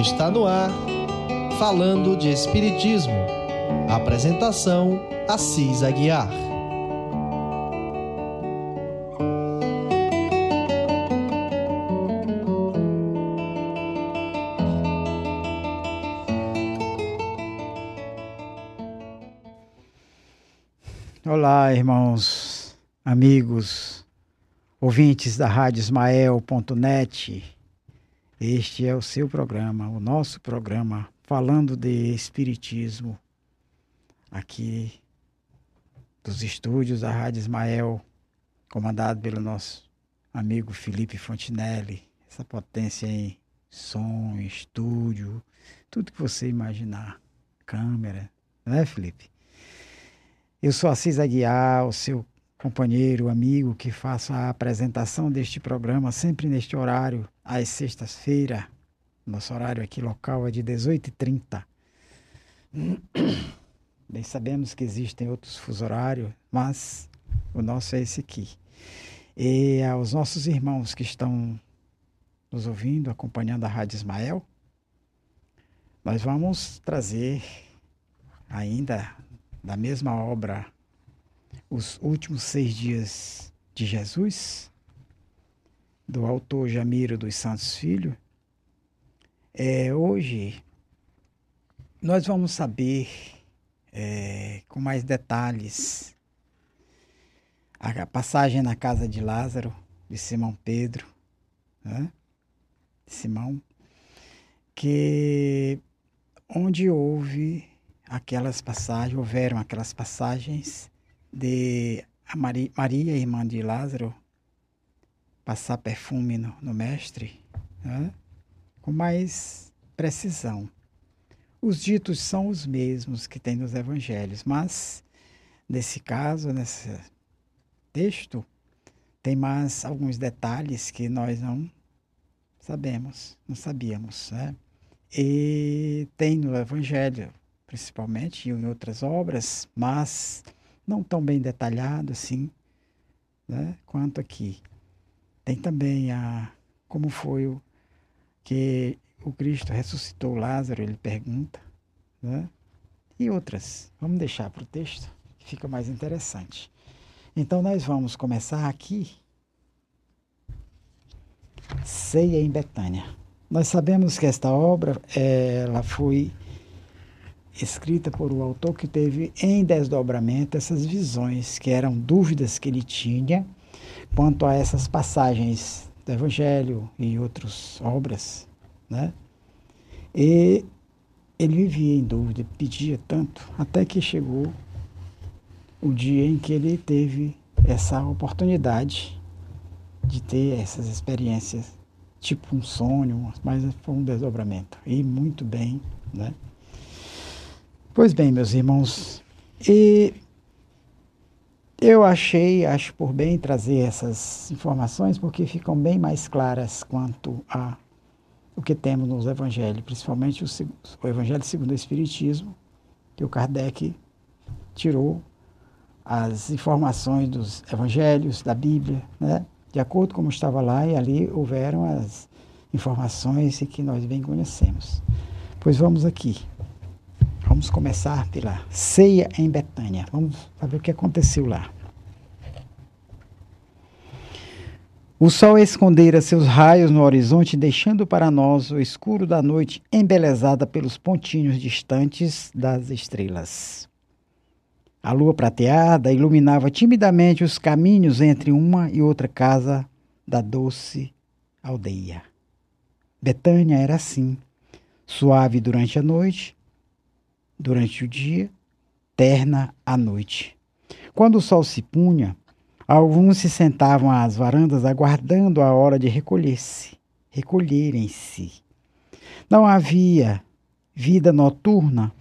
Está no ar, falando de Espiritismo. Apresentação: Assis Aguiar. Olá, irmãos, amigos, ouvintes da Rádio Ismael.net. Este é o seu programa, o nosso programa, falando de Espiritismo, aqui dos estúdios da Rádio Ismael, comandado pelo nosso amigo Felipe Fontinelli. Essa potência em som, estúdio, tudo que você imaginar, câmera, não é, Felipe? Eu sou Assis Aguiar, o seu companheiro, amigo, que faço a apresentação deste programa sempre neste horário, às sextas-feiras. Nosso horário aqui local é de 18h30. Bem, sabemos que existem outros fuso horários, mas o nosso é esse aqui. E aos nossos irmãos que estão nos ouvindo, acompanhando a Rádio Ismael, nós vamos trazer ainda da mesma obra Os Últimos Seis Dias de Jesus, do autor Jamiro dos Santos Filho. É, hoje nós vamos saber é, com mais detalhes a passagem na casa de Lázaro, de Simão Pedro, né? de Simão, que onde houve aquelas passagens, houveram aquelas passagens de Maria, Maria, irmã de Lázaro, passar perfume no, no mestre, né? com mais precisão. Os ditos são os mesmos que tem nos evangelhos, mas nesse caso, nesse texto, tem mais alguns detalhes que nós não sabemos, não sabíamos, né? E tem no evangelho principalmente, e em outras obras, mas não tão bem detalhado assim, né, quanto aqui. Tem também a como foi o que o Cristo ressuscitou Lázaro, ele pergunta, né? E outras. Vamos deixar para o texto, que fica mais interessante. Então nós vamos começar aqui Ceia em Betânia. Nós sabemos que esta obra ela foi escrita por um autor que teve em desdobramento essas visões, que eram dúvidas que ele tinha quanto a essas passagens do Evangelho e outras obras, né? E ele vivia em dúvida, pedia tanto, até que chegou o dia em que ele teve essa oportunidade de ter essas experiências, tipo um sonho, mas foi um desdobramento. E muito bem, né? Pois bem, meus irmãos, e eu achei, acho por bem trazer essas informações porque ficam bem mais claras quanto a o que temos nos evangelhos, principalmente o, o evangelho segundo o Espiritismo, que o Kardec tirou as informações dos evangelhos, da Bíblia, né? de acordo com como estava lá, e ali houveram as informações que nós bem conhecemos. Pois vamos aqui. Vamos começar pela ceia em Betânia. Vamos saber o que aconteceu lá. O sol escondera seus raios no horizonte, deixando para nós o escuro da noite embelezada pelos pontinhos distantes das estrelas. A lua prateada iluminava timidamente os caminhos entre uma e outra casa da doce aldeia. Betânia era assim, suave durante a noite, durante o dia, terna à noite. Quando o sol se punha, alguns se sentavam às varandas aguardando a hora de recolher-se, recolherem-se. Não havia vida noturna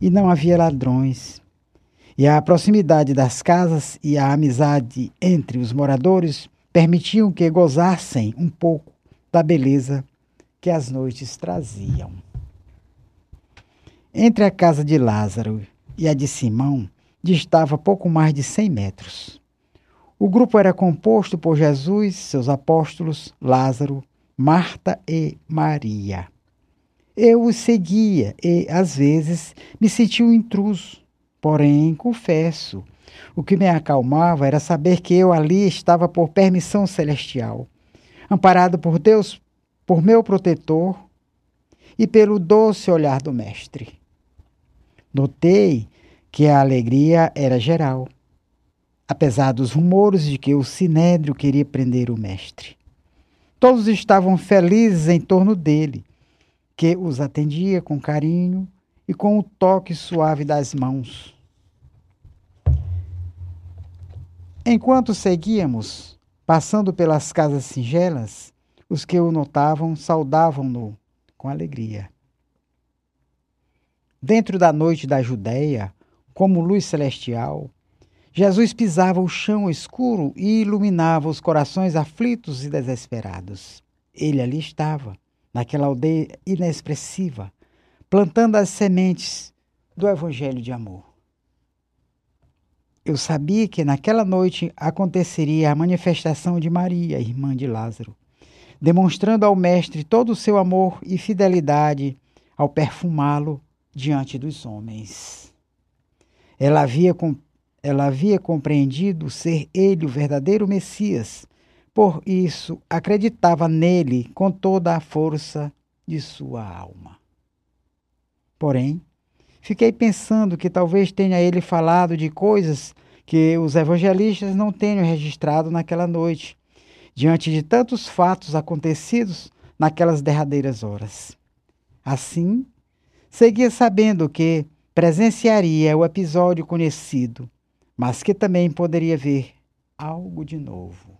e não havia ladrões. E a proximidade das casas e a amizade entre os moradores permitiam que gozassem um pouco da beleza que as noites traziam. Entre a casa de Lázaro e a de Simão distava pouco mais de cem metros. O grupo era composto por Jesus, seus apóstolos, Lázaro, Marta e Maria. Eu os seguia e, às vezes, me sentia um intruso. Porém, confesso, o que me acalmava era saber que eu ali estava por permissão celestial, amparado por Deus, por meu protetor e pelo doce olhar do Mestre. Notei que a alegria era geral, apesar dos rumores de que o sinédrio queria prender o Mestre. Todos estavam felizes em torno dele, que os atendia com carinho e com o toque suave das mãos. Enquanto seguíamos, passando pelas casas singelas, os que o notavam saudavam-no com alegria. Dentro da noite da Judéia, como luz celestial, Jesus pisava o chão escuro e iluminava os corações aflitos e desesperados. Ele ali estava, naquela aldeia inexpressiva, plantando as sementes do Evangelho de amor. Eu sabia que naquela noite aconteceria a manifestação de Maria, irmã de Lázaro, demonstrando ao Mestre todo o seu amor e fidelidade ao perfumá-lo diante dos homens. Ela havia ela havia compreendido ser ele o verdadeiro Messias. Por isso, acreditava nele com toda a força de sua alma. Porém, fiquei pensando que talvez tenha ele falado de coisas que os evangelistas não tenham registrado naquela noite, diante de tantos fatos acontecidos naquelas derradeiras horas. Assim, seguia sabendo que presenciaria o episódio conhecido mas que também poderia ver algo de novo.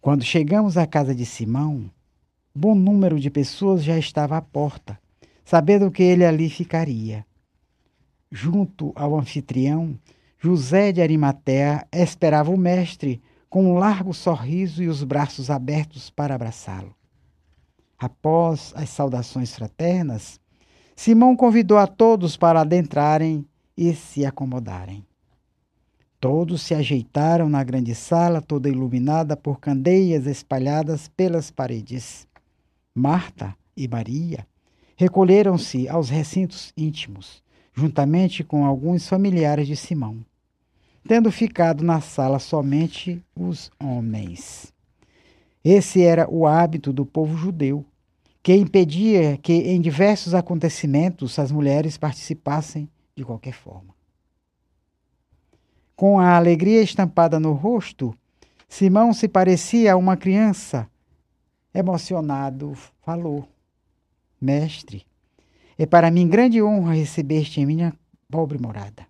Quando chegamos à casa de Simão, bom número de pessoas já estava à porta, sabendo que ele ali ficaria. Junto ao anfitrião, José de Arimatea esperava o mestre com um largo sorriso e os braços abertos para abraçá-lo. Após as saudações fraternas, Simão convidou a todos para adentrarem e se acomodarem. Todos se ajeitaram na grande sala, toda iluminada por candeias espalhadas pelas paredes. Marta e Maria recolheram-se aos recintos íntimos, juntamente com alguns familiares de Simão, tendo ficado na sala somente os homens. Esse era o hábito do povo judeu, que impedia que em diversos acontecimentos as mulheres participassem de qualquer forma. Com a alegria estampada no rosto, Simão se parecia a uma criança. Emocionado, falou: Mestre, é para mim grande honra receber-te em minha pobre morada.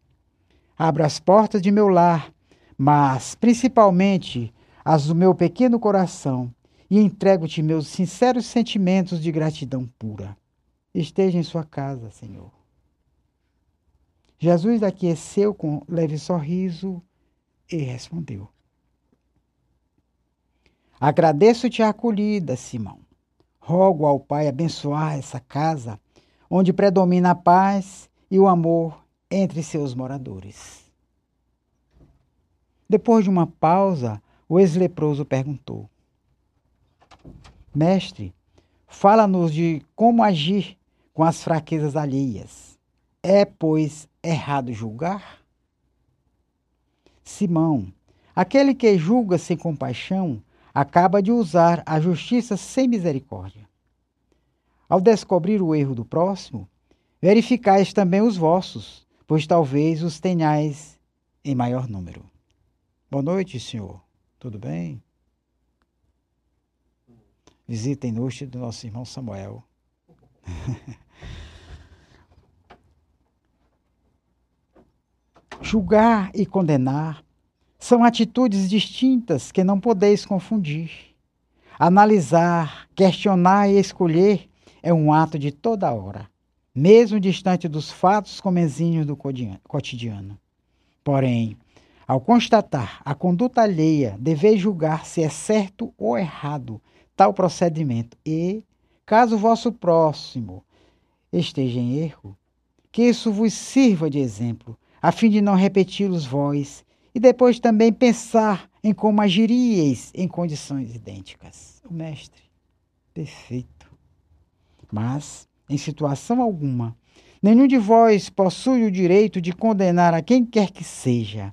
Abro as portas de meu lar, mas principalmente as do meu pequeno coração, e entrego-te meus sinceros sentimentos de gratidão pura. Esteja em sua casa, Senhor. Jesus aqueceu com leve sorriso e respondeu: Agradeço-te a acolhida, Simão. Rogo ao Pai abençoar essa casa, onde predomina a paz e o amor entre seus moradores. Depois de uma pausa, o ex-leproso perguntou: Mestre, fala-nos de como agir com as fraquezas alheias. É, pois, errado julgar? Simão, aquele que julga sem compaixão, acaba de usar a justiça sem misericórdia. Ao descobrir o erro do próximo, verificais também os vossos, pois talvez os tenhais em maior número. Boa noite, senhor. Tudo bem? Visita ilustre do nosso irmão Samuel. Julgar e condenar são atitudes distintas que não podeis confundir. Analisar, questionar e escolher é um ato de toda hora, mesmo distante dos fatos comenzinhos do cotidiano. Porém, ao constatar a conduta alheia, deveis julgar se é certo ou errado tal procedimento e, caso vosso próximo esteja em erro, que isso vos sirva de exemplo a fim de não repeti-los vós, e depois também pensar em como agiríeis em condições idênticas. O mestre, perfeito. Mas, em situação alguma, nenhum de vós possui o direito de condenar a quem quer que seja.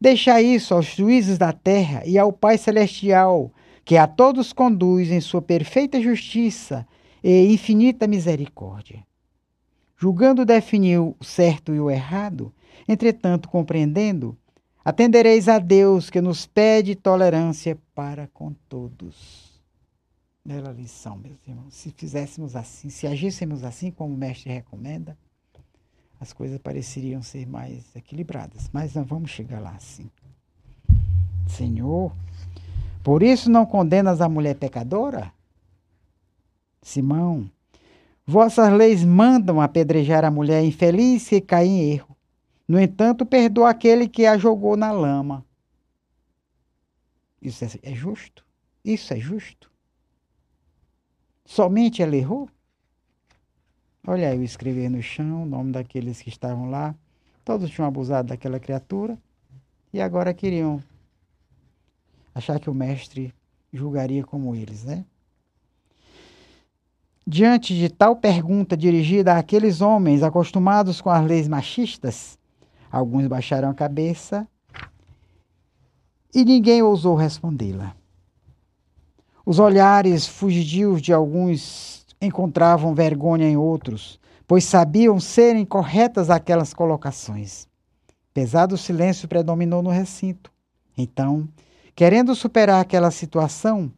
Deixa isso aos juízes da terra e ao Pai Celestial, que a todos conduz em sua perfeita justiça e infinita misericórdia. Julgando definir o certo e o errado, entretanto compreendendo, atendereis a Deus que nos pede tolerância para com todos. Bela lição, meus irmãos. Se fizéssemos assim, se agíssemos assim como o mestre recomenda, as coisas pareceriam ser mais equilibradas. Mas não vamos chegar lá assim. Senhor, por isso não condenas a mulher pecadora? Simão, vossas leis mandam apedrejar a mulher infeliz que cai em erro. No entanto, perdoa aquele que a jogou na lama. Isso é, é justo? Isso é justo? Somente ela errou? Olha eu escrevi no chão o nome daqueles que estavam lá. Todos tinham abusado daquela criatura e agora queriam achar que o mestre julgaria como eles, né? Diante de tal pergunta dirigida àqueles homens acostumados com as leis machistas, alguns baixaram a cabeça e ninguém ousou respondê-la. Os olhares fugidios de alguns encontravam vergonha em outros, pois sabiam serem corretas aquelas colocações. Pesado silêncio predominou no recinto. Então, Querendo superar aquela situação,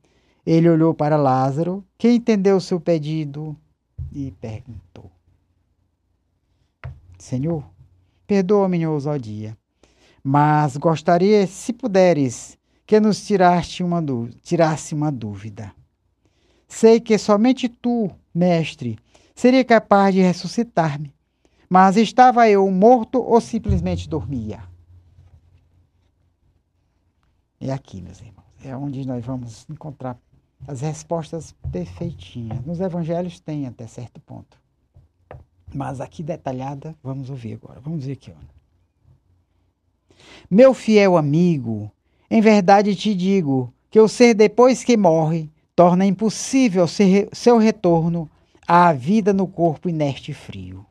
ele olhou para Lázaro, que entendeu o seu pedido e perguntou: Senhor, perdoa minha ousadia, mas gostaria, se puderes, que nos uma tirasse uma dúvida. Sei que somente tu, mestre, seria capaz de ressuscitar-me, mas estava eu morto ou simplesmente dormia? É aqui, meus irmãos. É onde nós vamos encontrar as respostas perfeitinhas. Nos evangelhos tem até certo ponto. Mas aqui detalhada, vamos ouvir agora. Vamos ver aqui. Meu fiel amigo, em verdade te digo que o ser depois que morre torna impossível seu retorno à vida no corpo inerte e frio.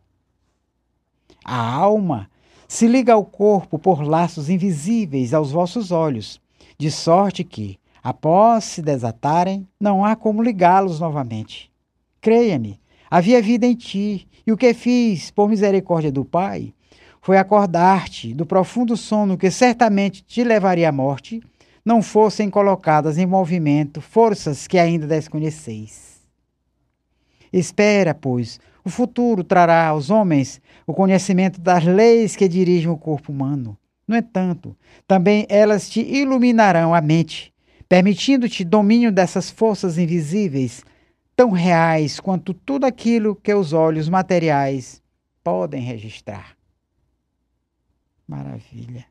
A alma se liga ao corpo por laços invisíveis aos vossos olhos de sorte que, após se desatarem, não há como ligá-los novamente. Creia-me, havia vida em ti, e o que fiz, por misericórdia do Pai, foi acordar-te do profundo sono que certamente te levaria à morte, não fossem colocadas em movimento forças que ainda desconheceis. Espera, pois, o futuro trará aos homens o conhecimento das leis que dirigem o corpo humano no entanto, também elas te iluminarão a mente, permitindo-te domínio dessas forças invisíveis, tão reais quanto tudo aquilo que os olhos materiais podem registrar. Maravilha.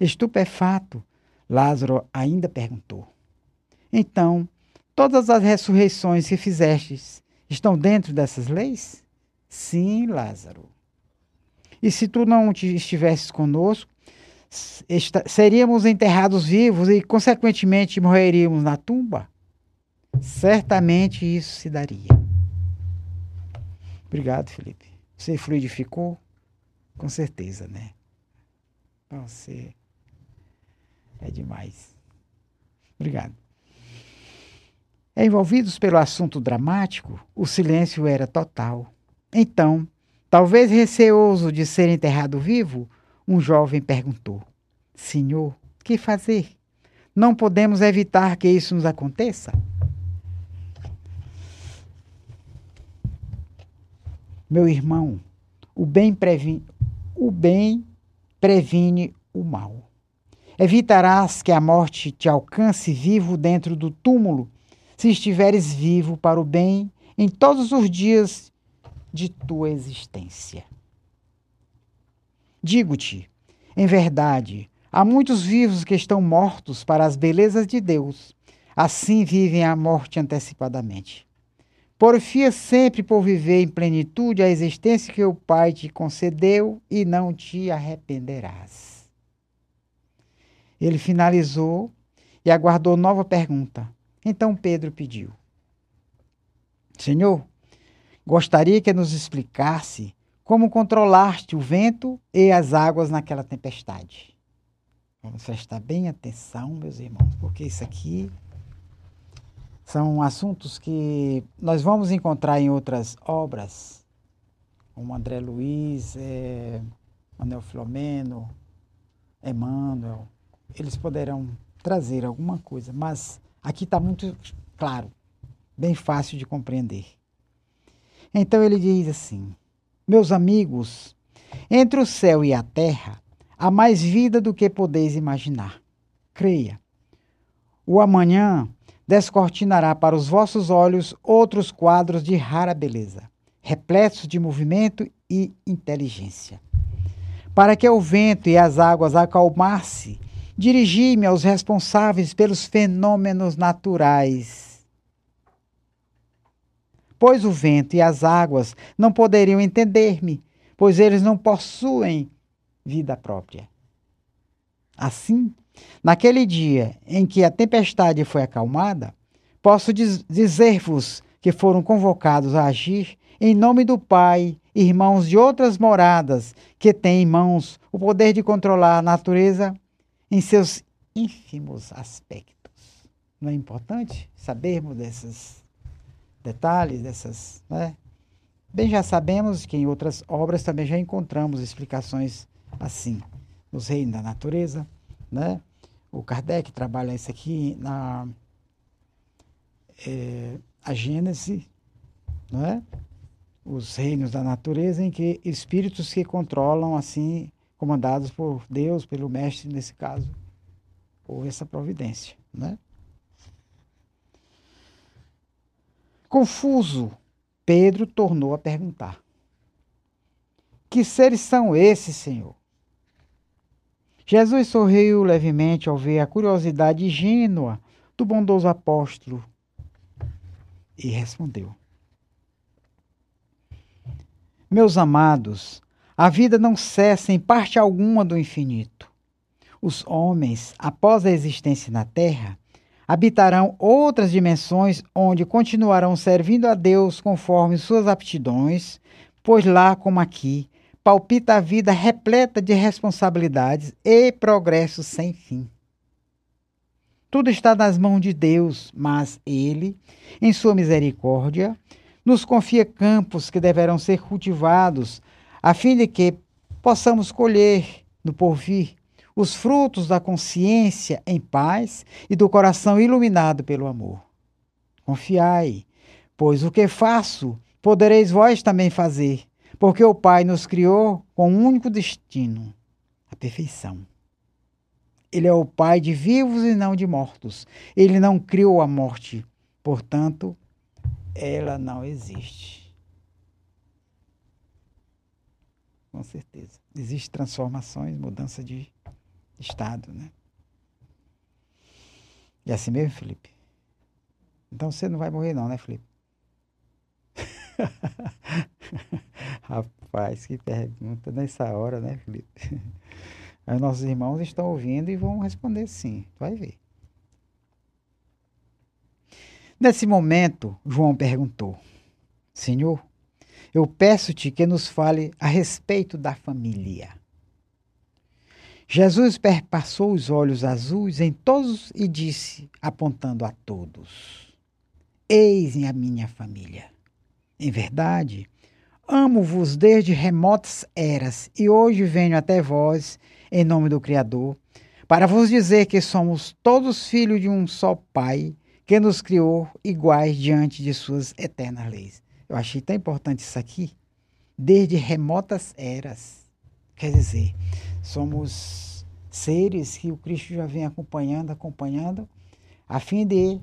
Estupefato, Lázaro ainda perguntou: Então, todas as ressurreições que fizestes estão dentro dessas leis? Sim, Lázaro. E se tu não estivesses conosco, seríamos enterrados vivos e, consequentemente, morreríamos na tumba? Certamente isso se daria. Obrigado, Felipe. Você fluidificou? Com certeza, né? Você é demais. Obrigado. Envolvidos pelo assunto dramático, o silêncio era total. Então, talvez receoso de ser enterrado vivo, um jovem perguntou: Senhor, que fazer? Não podemos evitar que isso nos aconteça? Meu irmão, o bem, previne, o bem previne o mal. Evitarás que a morte te alcance vivo dentro do túmulo, se estiveres vivo para o bem em todos os dias de tua existência. Digo-te, em verdade, há muitos vivos que estão mortos para as belezas de Deus. Assim vivem a morte antecipadamente. Porfia sempre por viver em plenitude a existência que o Pai te concedeu e não te arrependerás. Ele finalizou e aguardou nova pergunta. Então Pedro pediu: Senhor, gostaria que nos explicasse como controlaste o vento e as águas naquela tempestade. Vamos prestar bem atenção, meus irmãos, porque isso aqui são assuntos que nós vamos encontrar em outras obras, como André Luiz, é, Manuel Filomeno, Emmanuel. Eles poderão trazer alguma coisa, mas aqui está muito claro, bem fácil de compreender. Então ele diz assim: Meus amigos, entre o céu e a terra há mais vida do que podeis imaginar. Creia. O amanhã descortinará para os vossos olhos outros quadros de rara beleza, repletos de movimento e inteligência. Para que o vento e as águas acalmasse, dirigi-me aos responsáveis pelos fenômenos naturais. Pois o vento e as águas não poderiam entender-me, pois eles não possuem vida própria. Assim, naquele dia em que a tempestade foi acalmada, posso diz dizer-vos que foram convocados a agir em nome do Pai, irmãos de outras moradas que têm em mãos o poder de controlar a natureza em seus ínfimos aspectos. Não é importante sabermos desses detalhes, dessas. Né? Bem, já sabemos que em outras obras também já encontramos explicações assim, nos reinos da natureza, né? O Kardec trabalha isso aqui na é, a Gênese, né? Os reinos da natureza em que espíritos que controlam assim, comandados por Deus, pelo mestre nesse caso, por essa providência, né? Confuso, Pedro tornou a perguntar: Que seres são esses, Senhor? Jesus sorriu levemente ao ver a curiosidade ingênua do bondoso apóstolo e respondeu: Meus amados, a vida não cessa em parte alguma do infinito. Os homens, após a existência na Terra, habitarão outras dimensões onde continuarão servindo a Deus conforme suas aptidões, pois lá como aqui palpita a vida repleta de responsabilidades e progresso sem fim. Tudo está nas mãos de Deus, mas Ele, em sua misericórdia, nos confia campos que deverão ser cultivados, a fim de que possamos colher no porvir os frutos da consciência em paz e do coração iluminado pelo amor. Confiai, pois o que faço, podereis vós também fazer porque o Pai nos criou com um único destino: a perfeição. Ele é o Pai de vivos e não de mortos. Ele não criou a morte, portanto, ela não existe. Com certeza. Existem transformações, mudança de estado, né? E assim mesmo, Felipe? Então você não vai morrer não, né, Felipe? Rapaz, que pergunta nessa hora, né, Felipe? Aí nossos irmãos estão ouvindo e vão responder sim. Vai ver. Nesse momento, João perguntou: Senhor, eu peço-te que nos fale a respeito da família. Jesus perpassou os olhos azuis em todos e disse, apontando a todos: Eis a minha família. Em verdade, amo-vos desde remotas eras e hoje venho até vós, em nome do Criador, para vos dizer que somos todos filhos de um só Pai, que nos criou iguais diante de suas eternas leis. Eu achei tão importante isso aqui. Desde remotas eras. Quer dizer, somos seres que o Cristo já vem acompanhando, acompanhando, a fim de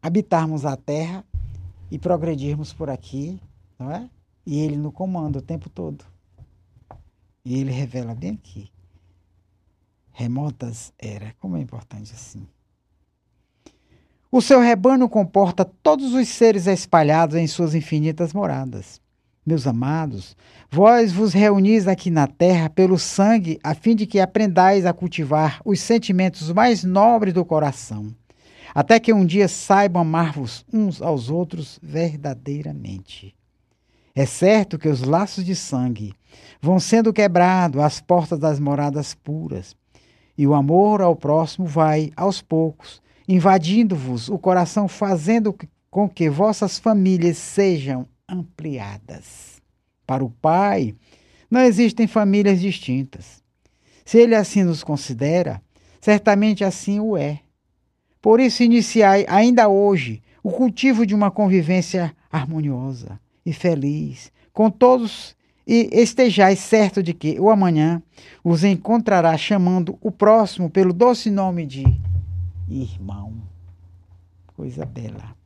habitarmos a terra e progredirmos por aqui, não é? E ele no comando o tempo todo. E ele revela bem aqui. Remotas era, como é importante assim. O seu rebanho comporta todos os seres espalhados em suas infinitas moradas. Meus amados, vós vos reunis aqui na terra pelo sangue, a fim de que aprendais a cultivar os sentimentos mais nobres do coração até que um dia saibam amar-vos uns aos outros verdadeiramente. É certo que os laços de sangue vão sendo quebrados às portas das moradas puras, e o amor ao próximo vai, aos poucos, invadindo-vos o coração, fazendo com que vossas famílias sejam ampliadas. Para o Pai, não existem famílias distintas. Se Ele assim nos considera, certamente assim o é. Por isso, iniciai ainda hoje o cultivo de uma convivência harmoniosa e feliz com todos e estejais certo de que o amanhã os encontrará chamando o próximo pelo doce nome de irmão. Coisa bela.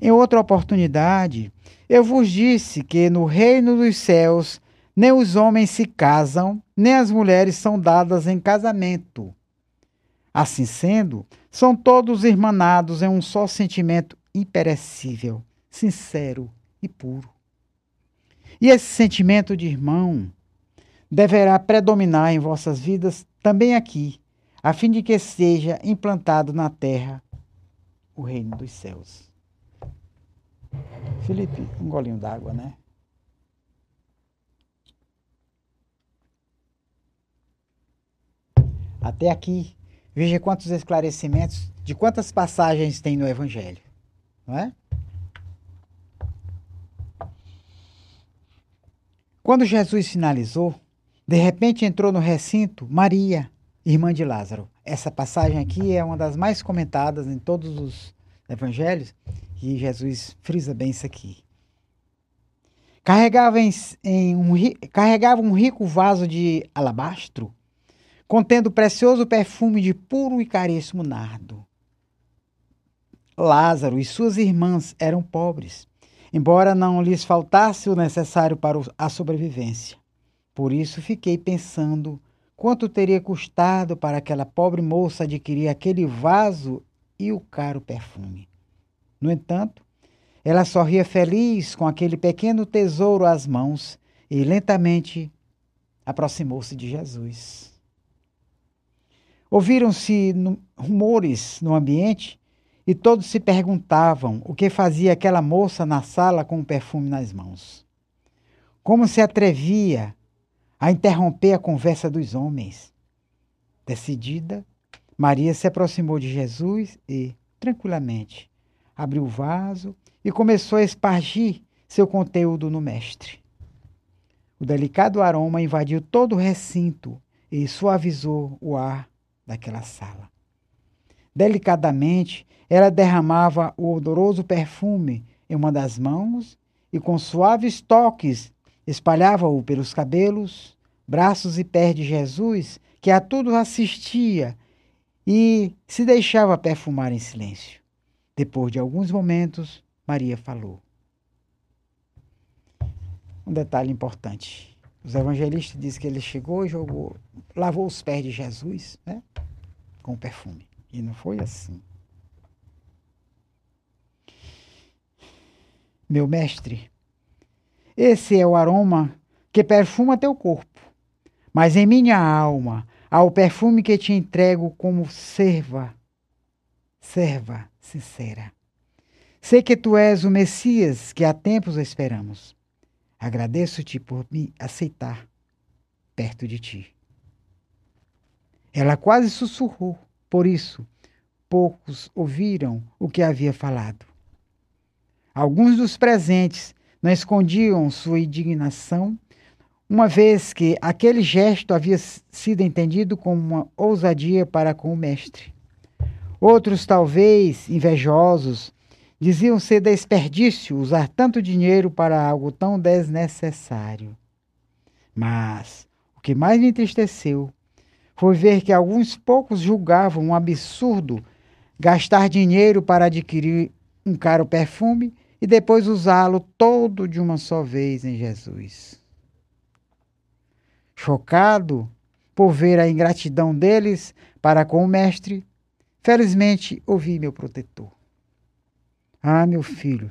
Em outra oportunidade, eu vos disse que no reino dos céus nem os homens se casam, nem as mulheres são dadas em casamento. Assim sendo, são todos irmanados em um só sentimento imperecível, sincero e puro. E esse sentimento de irmão deverá predominar em vossas vidas também aqui, a fim de que seja implantado na terra o reino dos céus. Felipe, um golinho d'água, né? Até aqui, veja quantos esclarecimentos de quantas passagens tem no Evangelho, não é? Quando Jesus finalizou, de repente entrou no recinto Maria, irmã de Lázaro. Essa passagem aqui é uma das mais comentadas em todos os evangelhos e Jesus frisa bem isso aqui. Carregava, em, em um, carregava um rico vaso de alabastro, contendo precioso perfume de puro e caríssimo nardo. Lázaro e suas irmãs eram pobres embora não lhes faltasse o necessário para a sobrevivência. Por isso fiquei pensando quanto teria custado para aquela pobre moça adquirir aquele vaso e o caro perfume. No entanto, ela sorria feliz com aquele pequeno tesouro às mãos e lentamente aproximou-se de Jesus. Ouviram-se rumores no ambiente e todos se perguntavam o que fazia aquela moça na sala com o perfume nas mãos. Como se atrevia a interromper a conversa dos homens. Decidida, Maria se aproximou de Jesus e, tranquilamente, abriu o vaso e começou a espargir seu conteúdo no Mestre. O delicado aroma invadiu todo o recinto e suavizou o ar daquela sala. Delicadamente, ela derramava o odoroso perfume em uma das mãos e, com suaves toques, espalhava-o pelos cabelos, braços e pés de Jesus, que a tudo assistia e se deixava perfumar em silêncio. Depois de alguns momentos, Maria falou. Um detalhe importante. Os evangelistas dizem que ele chegou e jogou, lavou os pés de Jesus, né, com perfume. E não foi assim. meu mestre. Esse é o aroma que perfuma teu corpo, mas em minha alma há o perfume que te entrego como serva, serva sincera. Sei que tu és o Messias que há tempos esperamos. Agradeço-te por me aceitar perto de ti. Ela quase sussurrou, por isso poucos ouviram o que havia falado. Alguns dos presentes não escondiam sua indignação, uma vez que aquele gesto havia sido entendido como uma ousadia para com o mestre. Outros, talvez invejosos, diziam ser desperdício usar tanto dinheiro para algo tão desnecessário. Mas o que mais me entristeceu foi ver que alguns poucos julgavam um absurdo gastar dinheiro para adquirir um caro perfume e depois usá-lo todo de uma só vez em Jesus. Chocado por ver a ingratidão deles para com o Mestre, felizmente ouvi meu protetor. Ah, meu filho,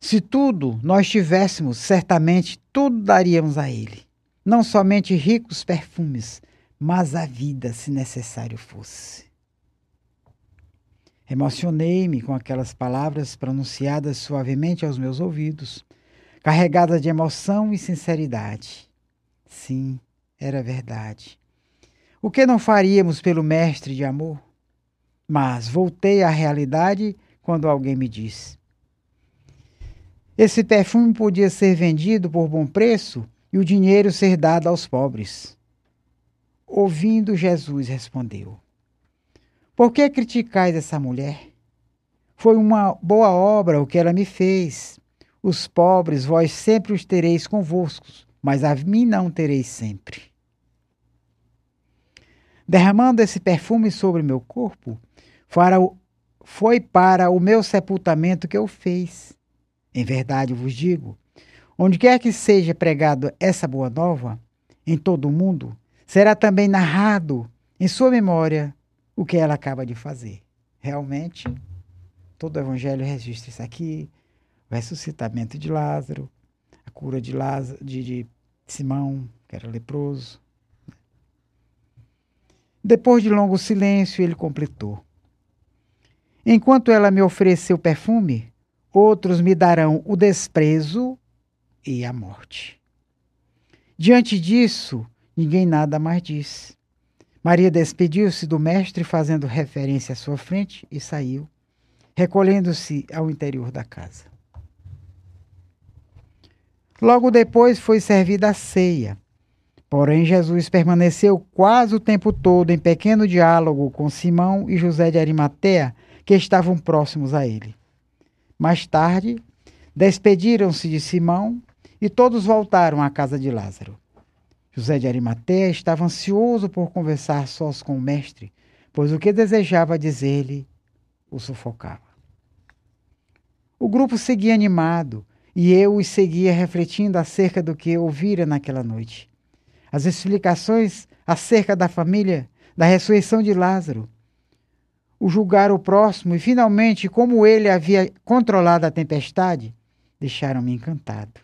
se tudo nós tivéssemos, certamente tudo daríamos a ele. Não somente ricos perfumes, mas a vida, se necessário fosse. Emocionei-me com aquelas palavras pronunciadas suavemente aos meus ouvidos, carregadas de emoção e sinceridade. Sim, era verdade. O que não faríamos pelo mestre de amor? Mas voltei à realidade quando alguém me disse: Esse perfume podia ser vendido por bom preço e o dinheiro ser dado aos pobres. Ouvindo, Jesus respondeu: Por que criticais essa mulher? Foi uma boa obra o que ela me fez. Os pobres vós sempre os tereis convosco, mas a mim não tereis sempre. Derramando esse perfume sobre meu corpo, foi para o meu sepultamento que eu fez. Em verdade vos digo: onde quer que seja pregado essa boa nova, em todo o mundo, será também narrado em sua memória o que ela acaba de fazer. Realmente, todo o evangelho registra isso aqui: o ressuscitamento de Lázaro, a cura de, Lázaro, de, de Simão, que era leproso, depois de longo silêncio, ele completou: Enquanto ela me ofereceu perfume, outros me darão o desprezo e a morte. Diante disso, ninguém nada mais disse. Maria despediu-se do mestre, fazendo referência à sua frente, e saiu, recolhendo-se ao interior da casa. Logo depois foi servida a ceia. Porém, Jesus permaneceu quase o tempo todo em pequeno diálogo com Simão e José de Arimatea, que estavam próximos a ele. Mais tarde, despediram-se de Simão e todos voltaram à casa de Lázaro. José de Arimatea estava ansioso por conversar sós com o mestre, pois o que desejava dizer-lhe o sufocava. O grupo seguia animado e eu os seguia refletindo acerca do que ouvira naquela noite as explicações acerca da família, da ressurreição de Lázaro, o julgar o próximo e, finalmente, como ele havia controlado a tempestade, deixaram-me encantado.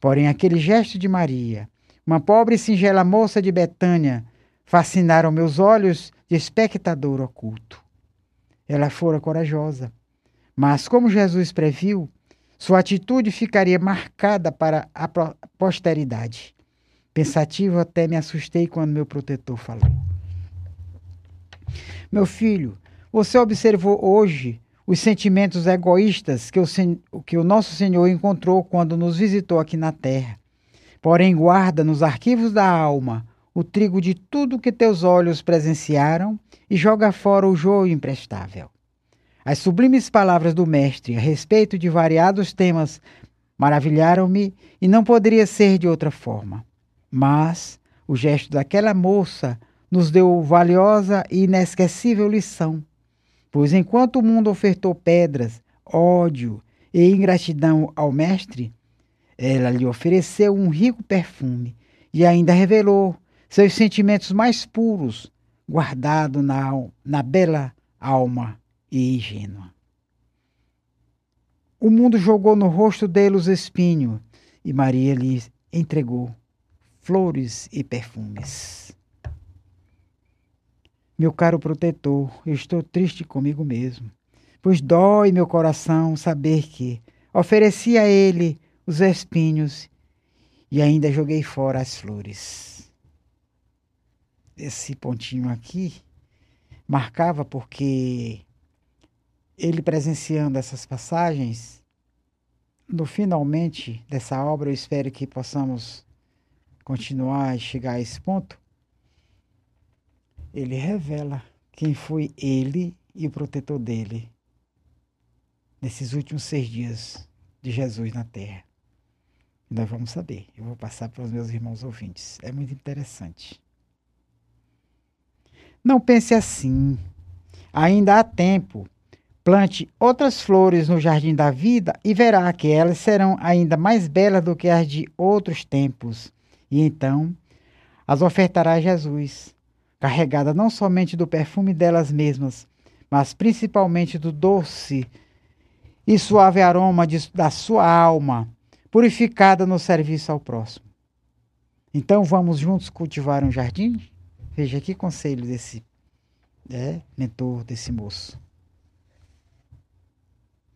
Porém, aquele gesto de Maria, uma pobre e singela moça de Betânia, fascinaram meus olhos de espectador oculto. Ela fora corajosa, mas, como Jesus previu, sua atitude ficaria marcada para a posteridade. Pensativo, até me assustei quando meu protetor falou. Meu filho, você observou hoje os sentimentos egoístas que o, que o nosso Senhor encontrou quando nos visitou aqui na terra. Porém, guarda nos arquivos da alma o trigo de tudo que teus olhos presenciaram e joga fora o joio imprestável. As sublimes palavras do Mestre a respeito de variados temas maravilharam-me e não poderia ser de outra forma. Mas o gesto daquela moça nos deu valiosa e inesquecível lição, pois enquanto o mundo ofertou pedras, ódio e ingratidão ao Mestre, ela lhe ofereceu um rico perfume e ainda revelou seus sentimentos mais puros, guardado na, na bela alma e ingênua. O mundo jogou no rosto dele os espinhos e Maria lhe entregou flores e perfumes. Meu caro protetor, eu estou triste comigo mesmo, pois dói meu coração saber que ofereci a ele os espinhos e ainda joguei fora as flores. Esse pontinho aqui marcava porque ele presenciando essas passagens, no finalmente dessa obra, eu espero que possamos continuar e chegar a esse ponto, ele revela quem foi ele e o protetor dele nesses últimos seis dias de Jesus na terra. Nós vamos saber. Eu vou passar para os meus irmãos ouvintes. É muito interessante. Não pense assim. Ainda há tempo. Plante outras flores no jardim da vida e verá que elas serão ainda mais belas do que as de outros tempos. E então as ofertará a Jesus, carregada não somente do perfume delas mesmas, mas principalmente do doce e suave aroma de, da sua alma, purificada no serviço ao próximo. Então vamos juntos cultivar um jardim? Veja que conselho desse é, mentor, desse moço.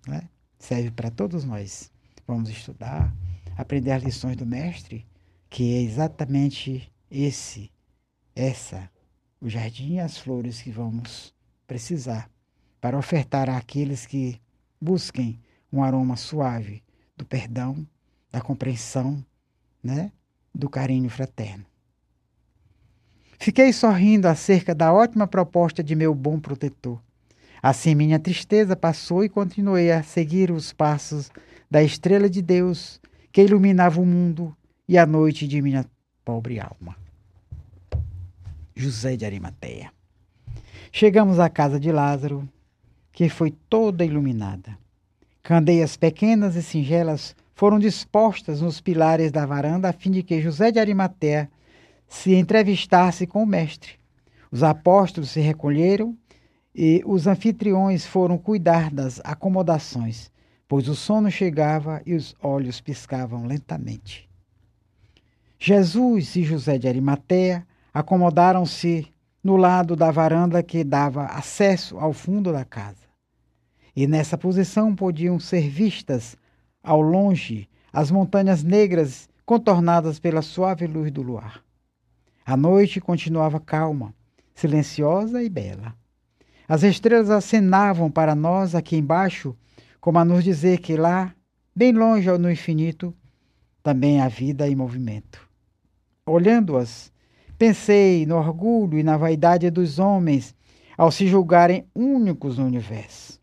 Né? Serve para todos nós. Vamos estudar, aprender as lições do Mestre, que é exatamente esse, essa, o jardim e as flores que vamos precisar para ofertar àqueles que busquem um aroma suave do perdão, da compreensão, né? do carinho fraterno. Fiquei sorrindo acerca da ótima proposta de meu bom protetor. Assim minha tristeza passou e continuei a seguir os passos da estrela de Deus que iluminava o mundo e a noite de minha pobre alma. José de Arimateia. Chegamos à casa de Lázaro, que foi toda iluminada. Candeias pequenas e singelas foram dispostas nos pilares da varanda a fim de que José de Arimateia se entrevistasse com o mestre. Os apóstolos se recolheram e os anfitriões foram cuidar das acomodações, pois o sono chegava e os olhos piscavam lentamente. Jesus e José de Arimateia acomodaram-se no lado da varanda que dava acesso ao fundo da casa. E nessa posição podiam ser vistas ao longe, as montanhas negras contornadas pela suave luz do luar. A noite continuava calma, silenciosa e bela. As estrelas acenavam para nós aqui embaixo, como a nos dizer que lá, bem longe no infinito, também há vida e movimento. Olhando-as, pensei no orgulho e na vaidade dos homens ao se julgarem únicos no universo.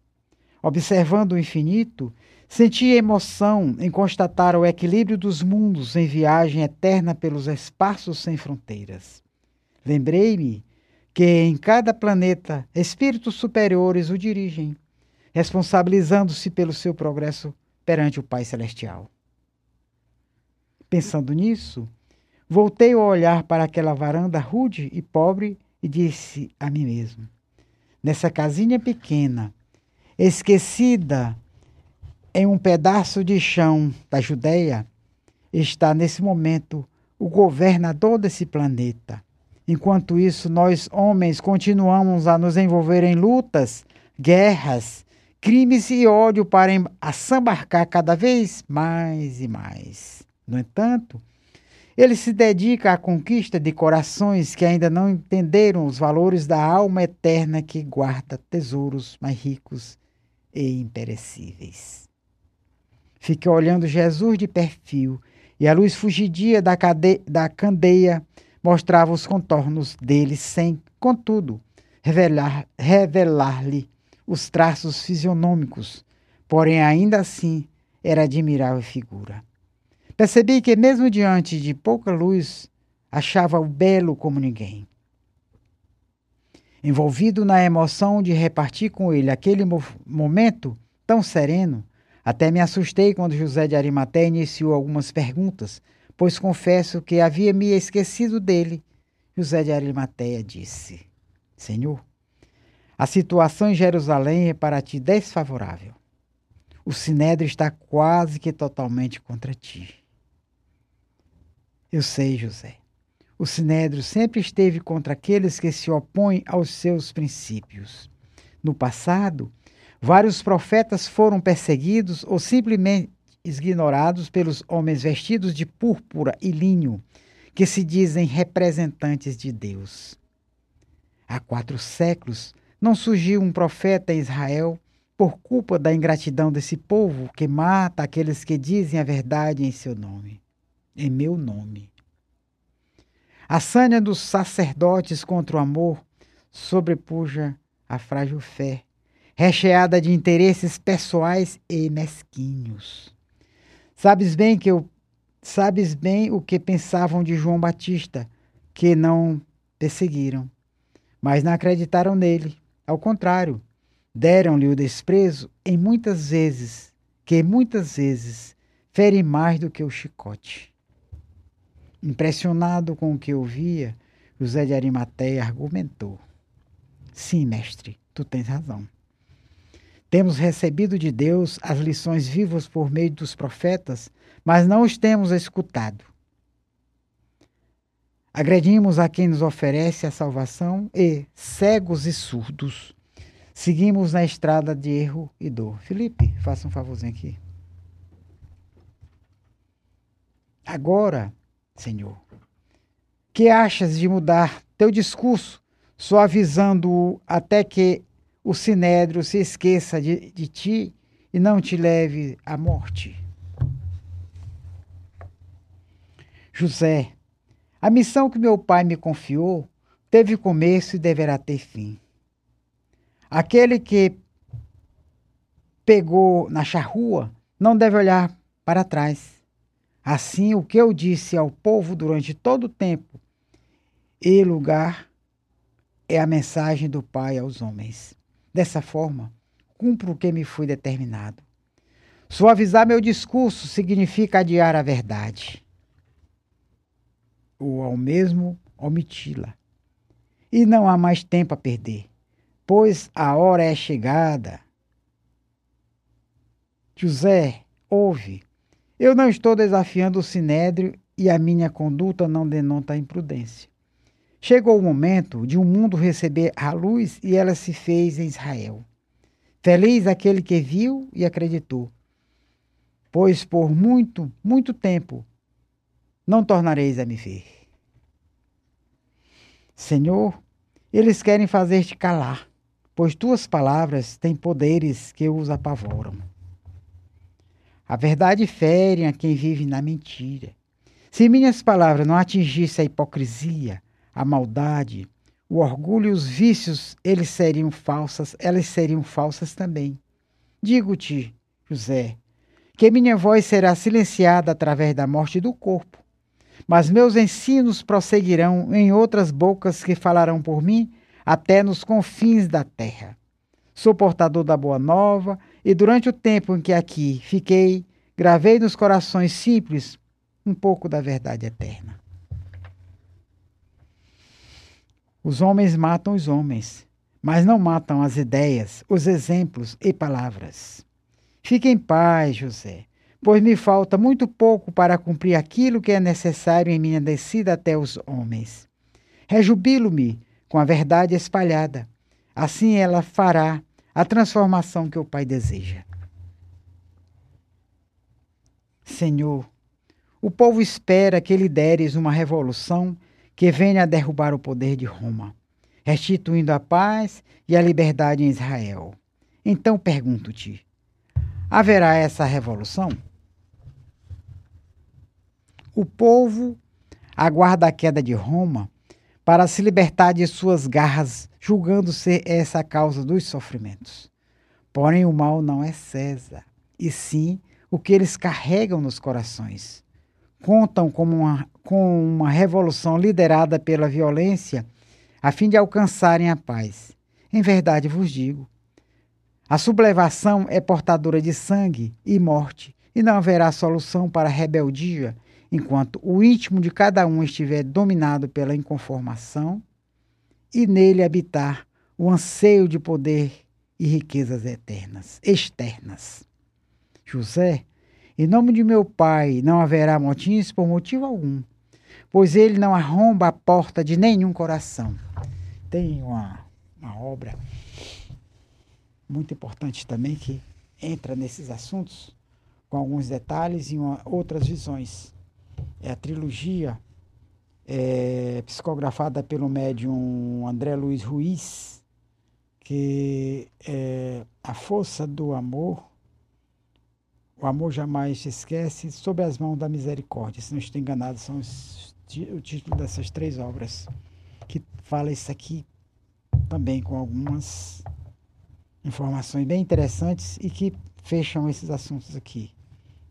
Observando o infinito, Senti emoção em constatar o equilíbrio dos mundos em viagem eterna pelos espaços sem fronteiras. Lembrei-me que em cada planeta espíritos superiores o dirigem, responsabilizando-se pelo seu progresso perante o Pai Celestial. Pensando nisso, voltei o olhar para aquela varanda rude e pobre e disse a mim mesmo: nessa casinha pequena, esquecida em um pedaço de chão da Judéia está nesse momento o governador desse planeta. Enquanto isso, nós homens continuamos a nos envolver em lutas, guerras, crimes e ódio para assambarcar cada vez mais e mais. No entanto, ele se dedica à conquista de corações que ainda não entenderam os valores da alma eterna que guarda tesouros mais ricos e imperecíveis. Fiquei olhando Jesus de perfil e a luz fugidia da, cade... da candeia mostrava os contornos dele sem, contudo, revelar-lhe revelar os traços fisionômicos, porém ainda assim era admirável figura. Percebi que mesmo diante de pouca luz, achava-o belo como ninguém. Envolvido na emoção de repartir com ele aquele momento tão sereno, até me assustei quando José de Arimaté iniciou algumas perguntas, pois confesso que havia me esquecido dele. José de Arimateia disse: Senhor, a situação em Jerusalém é para ti desfavorável. O sinédrio está quase que totalmente contra ti. Eu sei, José. O sinédrio sempre esteve contra aqueles que se opõem aos seus princípios. No passado, Vários profetas foram perseguidos ou simplesmente ignorados pelos homens vestidos de púrpura e linho, que se dizem representantes de Deus. Há quatro séculos não surgiu um profeta em Israel por culpa da ingratidão desse povo que mata aqueles que dizem a verdade em seu nome, em meu nome. A sânia dos sacerdotes contra o amor sobrepuja a frágil fé recheada de interesses pessoais e mesquinhos. Sabes bem que eu sabes bem o que pensavam de João Batista, que não perseguiram, mas não acreditaram nele. Ao contrário, deram-lhe o desprezo em muitas vezes, que muitas vezes fere mais do que o chicote. Impressionado com o que ouvia, José de Arimateia argumentou: Sim, mestre, tu tens razão. Temos recebido de Deus as lições vivas por meio dos profetas, mas não os temos escutado. Agredimos a quem nos oferece a salvação e, cegos e surdos, Seguimos na estrada de erro e dor. Felipe, faça um favorzinho aqui. Agora, Senhor, que achas de mudar teu discurso, suavizando-o até que o sinédrio se esqueça de, de ti e não te leve à morte? José, a missão que meu pai me confiou teve começo e deverá ter fim. Aquele que pegou na charrua não deve olhar para trás. Assim, o que eu disse ao povo durante todo o tempo e lugar é a mensagem do Pai aos homens. Dessa forma, cumpro o que me foi determinado. Suavizar meu discurso significa adiar a verdade, ou ao mesmo omiti-la. E não há mais tempo a perder pois a hora é chegada. José, ouve. Eu não estou desafiando o sinédrio e a minha conduta não denota imprudência. Chegou o momento de o um mundo receber a luz e ela se fez em Israel. Feliz aquele que viu e acreditou, pois por muito, muito tempo não tornareis a me ver. Senhor, eles querem fazer-te calar pois tuas palavras têm poderes que os apavoram. A verdade fere a quem vive na mentira. Se minhas palavras não atingissem a hipocrisia, a maldade, o orgulho e os vícios, eles seriam falsas, elas seriam falsas também. Digo-te, José, que minha voz será silenciada através da morte do corpo, mas meus ensinos prosseguirão em outras bocas que falarão por mim até nos confins da terra. Sou portador da boa nova e durante o tempo em que aqui fiquei, gravei nos corações simples um pouco da verdade eterna. Os homens matam os homens, mas não matam as ideias, os exemplos e palavras. Fique em paz, José, pois me falta muito pouco para cumprir aquilo que é necessário em minha descida até os homens. Rejubilo-me com a verdade espalhada. Assim ela fará a transformação que o Pai deseja. Senhor, o povo espera que lideres uma revolução que venha derrubar o poder de Roma, restituindo a paz e a liberdade em Israel. Então pergunto-te: haverá essa revolução? O povo aguarda a queda de Roma para se libertar de suas garras, julgando ser essa a causa dos sofrimentos. Porém, o mal não é César, e sim o que eles carregam nos corações. Contam como uma, com uma revolução liderada pela violência a fim de alcançarem a paz. Em verdade vos digo: a sublevação é portadora de sangue e morte, e não haverá solução para a rebeldia enquanto o íntimo de cada um estiver dominado pela inconformação e nele habitar o anseio de poder e riquezas eternas, externas. José, em nome de meu pai, não haverá motins por motivo algum, pois ele não arromba a porta de nenhum coração. Tem uma, uma obra muito importante também que entra nesses assuntos com alguns detalhes e uma, outras visões é a trilogia é, psicografada pelo médium André Luiz Ruiz, que é A Força do Amor, O Amor Jamais Se Esquece, Sob as Mãos da Misericórdia. Se não estou enganado, são os, o título dessas três obras, que fala isso aqui também com algumas informações bem interessantes e que fecham esses assuntos aqui.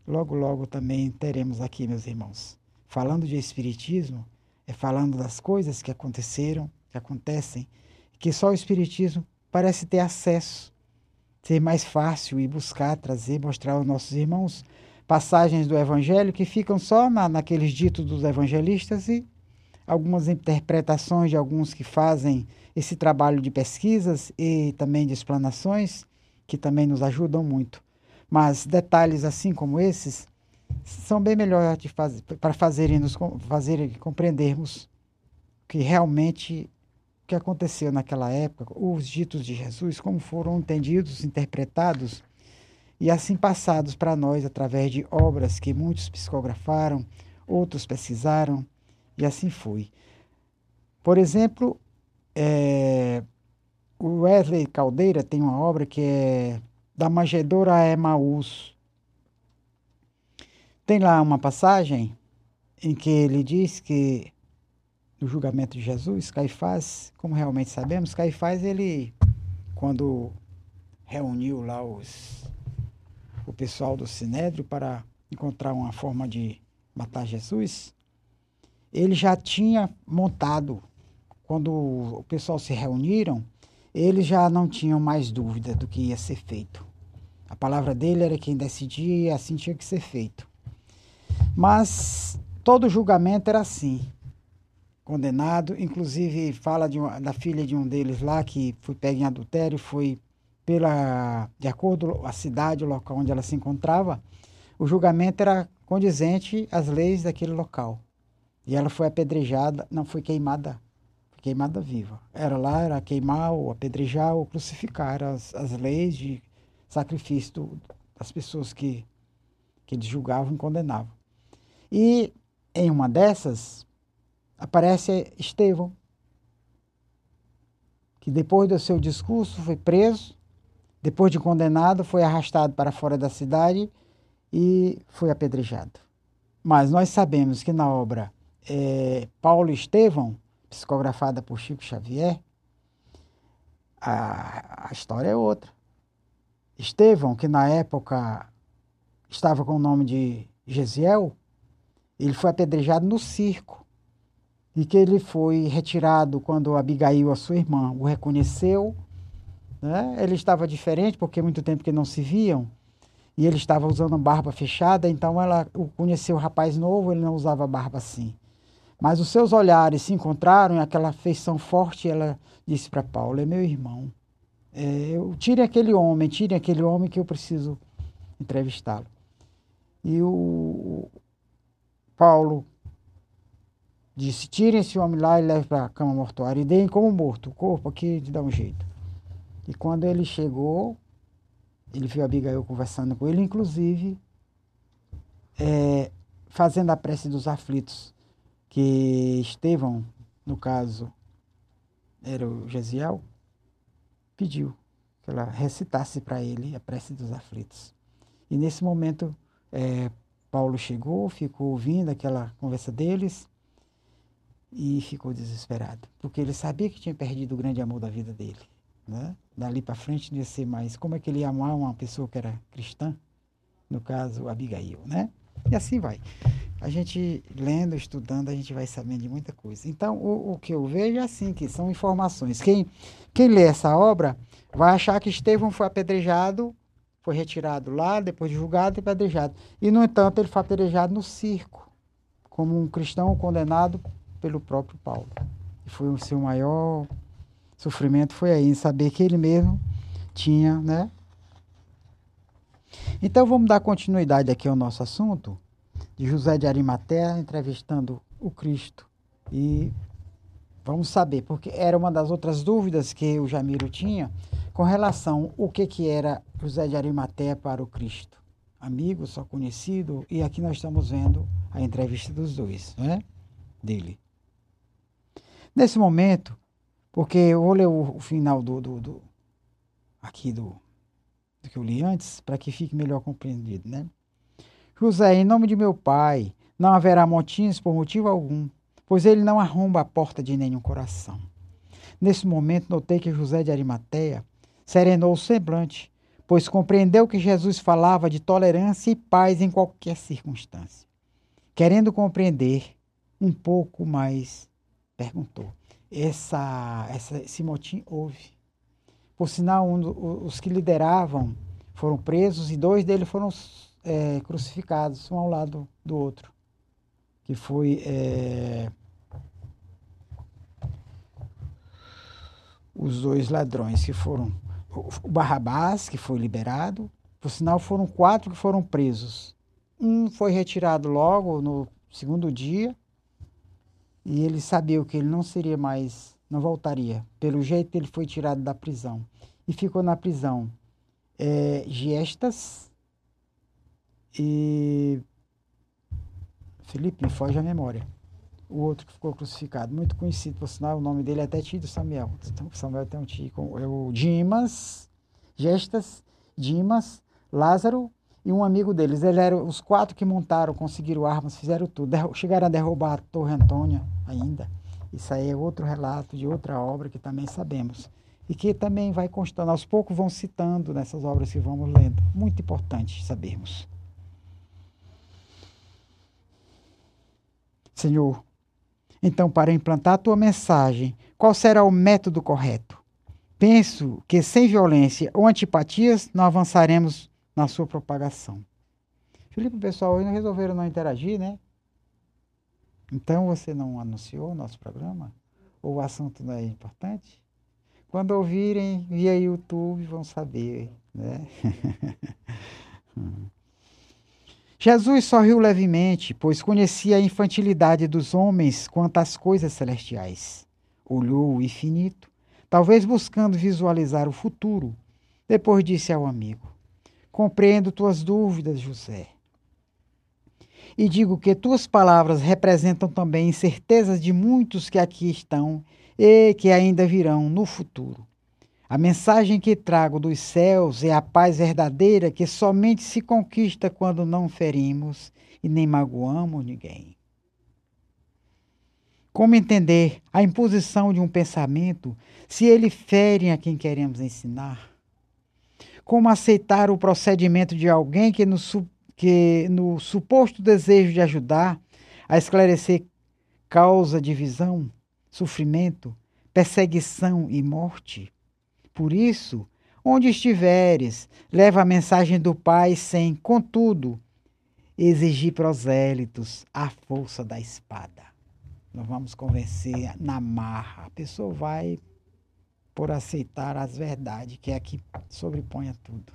Logo, logo também teremos aqui, meus irmãos. Falando de Espiritismo, é falando das coisas que aconteceram, que acontecem, que só o Espiritismo parece ter acesso, ser mais fácil e buscar, trazer, mostrar aos nossos irmãos passagens do Evangelho que ficam só na, naqueles ditos dos evangelistas e algumas interpretações de alguns que fazem esse trabalho de pesquisas e também de explanações, que também nos ajudam muito. Mas detalhes assim como esses são bem melhores faz, para fazerem nos fazerem compreendermos que realmente que aconteceu naquela época, os ditos de Jesus, como foram entendidos, interpretados e assim passados para nós através de obras que muitos psicografaram, outros pesquisaram, e assim foi. Por exemplo, é, o Wesley Caldeira tem uma obra que é Da Manjedoura a Emaús. Tem lá uma passagem em que ele diz que no julgamento de Jesus, Caifás, como realmente sabemos, Caifás ele quando reuniu lá os o pessoal do Sinédrio para encontrar uma forma de matar Jesus, ele já tinha montado quando o pessoal se reuniram, eles já não tinham mais dúvida do que ia ser feito. A palavra dele era quem decidia e assim tinha que ser feito. Mas todo julgamento era assim. Condenado, inclusive fala uma, da filha de um deles lá que foi pega em adultério, foi pela de acordo com a cidade, o local onde ela se encontrava, o julgamento era condizente às leis daquele local. E ela foi apedrejada, não foi queimada queimada viva. Era lá, era queimar, ou apedrejar, ou crucificar. As, as leis de sacrifício das pessoas que, que eles julgavam e condenavam. E em uma dessas, aparece Estevão, que depois do seu discurso foi preso, depois de condenado, foi arrastado para fora da cidade e foi apedrejado. Mas nós sabemos que na obra é, Paulo Estevão, psicografada por Chico Xavier, a, a história é outra. Estevão, que na época estava com o nome de Gesiel, ele foi apedrejado no circo e que ele foi retirado quando Abigail, a sua irmã, o reconheceu. Né? Ele estava diferente porque muito tempo que não se viam e ele estava usando barba fechada, então ela conheceu o rapaz novo, ele não usava barba assim. Mas os seus olhares se encontraram e aquela feição forte, ela disse para Paulo: É meu irmão. É, eu, tire aquele homem, tire aquele homem que eu preciso entrevistá-lo. E o Paulo disse: Tirem esse homem lá e levem para a cama mortuária e deem como morto, o corpo aqui de dar um jeito. E quando ele chegou, ele viu Abigail conversando com ele, inclusive é, fazendo a prece dos aflitos que Estevão, no caso, era o Gesiel, pediu que ela recitasse para ele a prece dos aflitos. E nesse momento, é, Paulo chegou, ficou ouvindo aquela conversa deles e ficou desesperado, porque ele sabia que tinha perdido o grande amor da vida dele. Né? Dali para frente não ia ser mais. Como é que ele ia amar uma pessoa que era cristã? No caso, Abigail, né? E assim vai a gente lendo, estudando, a gente vai sabendo de muita coisa. Então, o, o que eu vejo é assim, que são informações. Quem, quem lê essa obra vai achar que Estevão foi apedrejado, foi retirado lá, depois de julgado e apedrejado. E, no entanto, ele foi apedrejado no circo, como um cristão condenado pelo próprio Paulo. E foi o seu maior sofrimento foi aí, em saber que ele mesmo tinha, né? Então, vamos dar continuidade aqui ao nosso assunto de José de Arimatea entrevistando o Cristo. E vamos saber, porque era uma das outras dúvidas que o Jamiro tinha com relação o que, que era José de Arimatea para o Cristo. Amigo, só conhecido, e aqui nós estamos vendo a entrevista dos dois, né? Dele. Nesse momento, porque eu vou ler o, o final do, do, do, aqui do, do que eu li antes, para que fique melhor compreendido, né? José, em nome de meu pai, não haverá motins por motivo algum, pois ele não arromba a porta de nenhum coração. Nesse momento, notei que José de Arimateia serenou o semblante, pois compreendeu que Jesus falava de tolerância e paz em qualquer circunstância. Querendo compreender um pouco mais, perguntou: essa, essa, esse motim houve. Por sinal, um, os que lideravam foram presos e dois deles foram é, crucificados, um ao lado do outro, que foi é, os dois ladrões que foram o Barrabás, que foi liberado, por sinal foram quatro que foram presos. Um foi retirado logo no segundo dia e ele sabia que ele não seria mais não voltaria. Pelo jeito, ele foi tirado da prisão. E ficou na prisão é, Gestas e. Felipe, me foge a memória. O outro que ficou crucificado, muito conhecido, por sinal, o nome dele é até tio do Samuel. Então, Samuel tem um tio, é o Dimas, Gestas, Dimas, Lázaro e um amigo deles. Eles eram os quatro que montaram, conseguiram armas, fizeram tudo. Chegaram a derrubar a Torre Antônia ainda. Isso aí é outro relato de outra obra que também sabemos. E que também vai constando, aos poucos vão citando nessas obras que vamos lendo. Muito importante sabermos. Senhor, então, para implantar a tua mensagem, qual será o método correto? Penso que sem violência ou antipatias não avançaremos na sua propagação. Felipe, o pessoal hoje resolveram não interagir, né? Então você não anunciou o nosso programa? Ou o assunto não é importante? Quando ouvirem via YouTube vão saber, né? Jesus sorriu levemente, pois conhecia a infantilidade dos homens quanto às coisas celestiais. Olhou o infinito, talvez buscando visualizar o futuro. Depois disse ao amigo: Compreendo tuas dúvidas, José. E digo que tuas palavras representam também incertezas de muitos que aqui estão e que ainda virão no futuro. A mensagem que trago dos céus é a paz verdadeira que somente se conquista quando não ferimos e nem magoamos ninguém. Como entender a imposição de um pensamento se ele fere a quem queremos ensinar? Como aceitar o procedimento de alguém que no, que, no suposto desejo de ajudar a esclarecer causa divisão, sofrimento, perseguição e morte? Por isso, onde estiveres, leva a mensagem do Pai sem, contudo, exigir prosélitos à força da espada. Nós vamos convencer na marra. A pessoa vai por aceitar as verdades, que é a que tudo.